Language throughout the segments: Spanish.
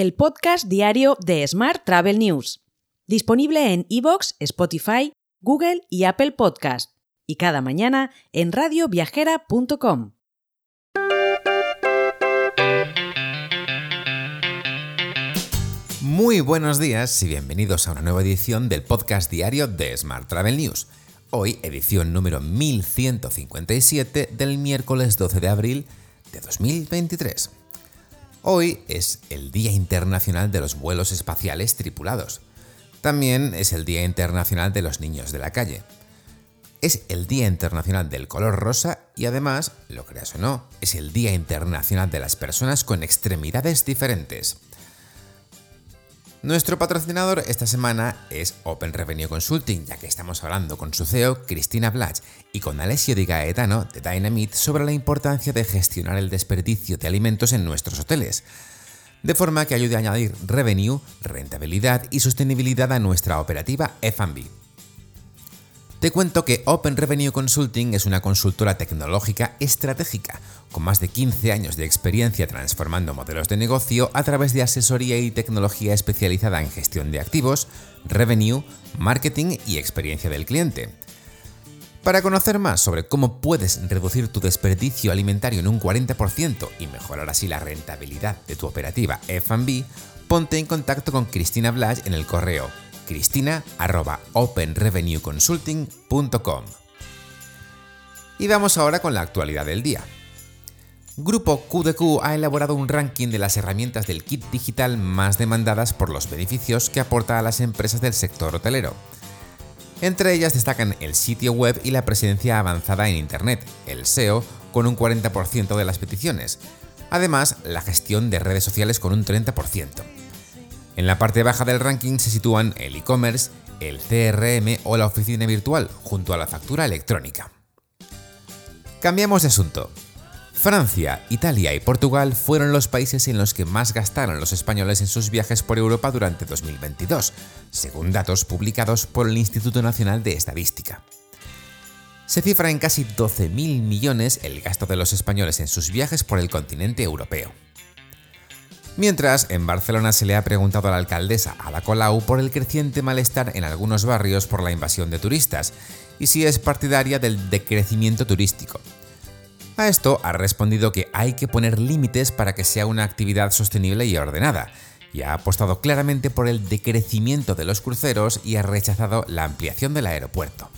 el podcast diario de Smart Travel News, disponible en iVoox, Spotify, Google y Apple Podcast, y cada mañana en radioviajera.com. Muy buenos días y bienvenidos a una nueva edición del podcast diario de Smart Travel News. Hoy, edición número 1157 del miércoles 12 de abril de 2023. Hoy es el Día Internacional de los Vuelos Espaciales Tripulados. También es el Día Internacional de los Niños de la Calle. Es el Día Internacional del Color Rosa y además, lo creas o no, es el Día Internacional de las Personas con Extremidades Diferentes. Nuestro patrocinador esta semana es Open Revenue Consulting, ya que estamos hablando con su CEO, Cristina Blach, y con Alessio Di Gaetano, de Dynamite, sobre la importancia de gestionar el desperdicio de alimentos en nuestros hoteles, de forma que ayude a añadir revenue, rentabilidad y sostenibilidad a nuestra operativa F&B. Te cuento que Open Revenue Consulting es una consultora tecnológica estratégica, con más de 15 años de experiencia transformando modelos de negocio a través de asesoría y tecnología especializada en gestión de activos, revenue, marketing y experiencia del cliente. Para conocer más sobre cómo puedes reducir tu desperdicio alimentario en un 40% y mejorar así la rentabilidad de tu operativa F&B, ponte en contacto con Cristina Blash en el correo cristina.openrevenueconsulting.com. Y vamos ahora con la actualidad del día. Grupo QDQ ha elaborado un ranking de las herramientas del kit digital más demandadas por los beneficios que aporta a las empresas del sector hotelero. Entre ellas destacan el sitio web y la presencia avanzada en Internet, el SEO, con un 40% de las peticiones. Además, la gestión de redes sociales con un 30%. En la parte baja del ranking se sitúan el e-commerce, el CRM o la oficina virtual, junto a la factura electrónica. Cambiamos de asunto. Francia, Italia y Portugal fueron los países en los que más gastaron los españoles en sus viajes por Europa durante 2022, según datos publicados por el Instituto Nacional de Estadística. Se cifra en casi 12.000 millones el gasto de los españoles en sus viajes por el continente europeo. Mientras, en Barcelona se le ha preguntado a la alcaldesa Ada Colau por el creciente malestar en algunos barrios por la invasión de turistas y si es partidaria del decrecimiento turístico. A esto ha respondido que hay que poner límites para que sea una actividad sostenible y ordenada, y ha apostado claramente por el decrecimiento de los cruceros y ha rechazado la ampliación del aeropuerto.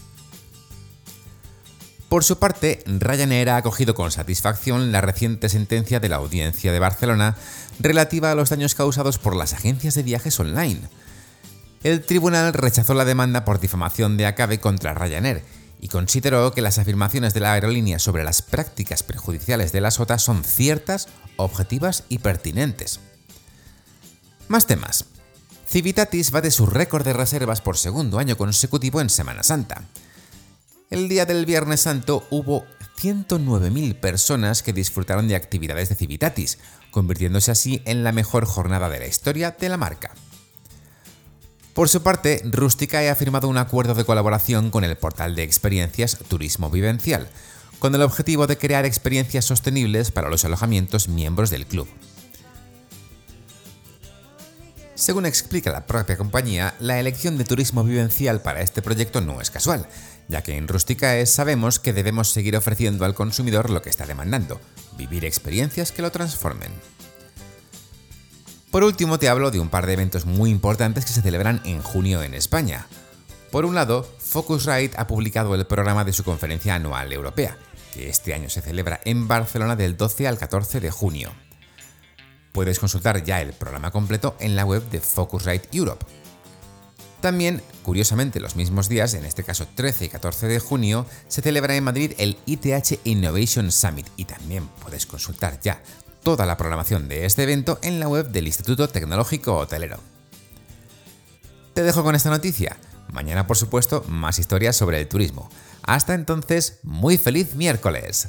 Por su parte, Ryanair ha acogido con satisfacción la reciente sentencia de la Audiencia de Barcelona relativa a los daños causados por las agencias de viajes online. El tribunal rechazó la demanda por difamación de Acabe contra Ryanair y consideró que las afirmaciones de la aerolínea sobre las prácticas perjudiciales de la SOTA son ciertas, objetivas y pertinentes. Más temas. Civitatis va de su récord de reservas por segundo año consecutivo en Semana Santa. El día del Viernes Santo hubo 109.000 personas que disfrutaron de actividades de Civitatis, convirtiéndose así en la mejor jornada de la historia de la marca. Por su parte, Rusticae ha firmado un acuerdo de colaboración con el portal de experiencias Turismo Vivencial, con el objetivo de crear experiencias sostenibles para los alojamientos miembros del club. Según explica la propia compañía, la elección de turismo vivencial para este proyecto no es casual, ya que en Rusticae sabemos que debemos seguir ofreciendo al consumidor lo que está demandando, vivir experiencias que lo transformen. Por último te hablo de un par de eventos muy importantes que se celebran en junio en España. Por un lado, Focusrite ha publicado el programa de su conferencia anual europea, que este año se celebra en Barcelona del 12 al 14 de junio. Puedes consultar ya el programa completo en la web de Focusrite Europe. También, curiosamente, los mismos días, en este caso 13 y 14 de junio, se celebra en Madrid el ITH Innovation Summit y también puedes consultar ya toda la programación de este evento en la web del Instituto Tecnológico Hotelero. Te dejo con esta noticia. Mañana, por supuesto, más historias sobre el turismo. Hasta entonces, muy feliz miércoles.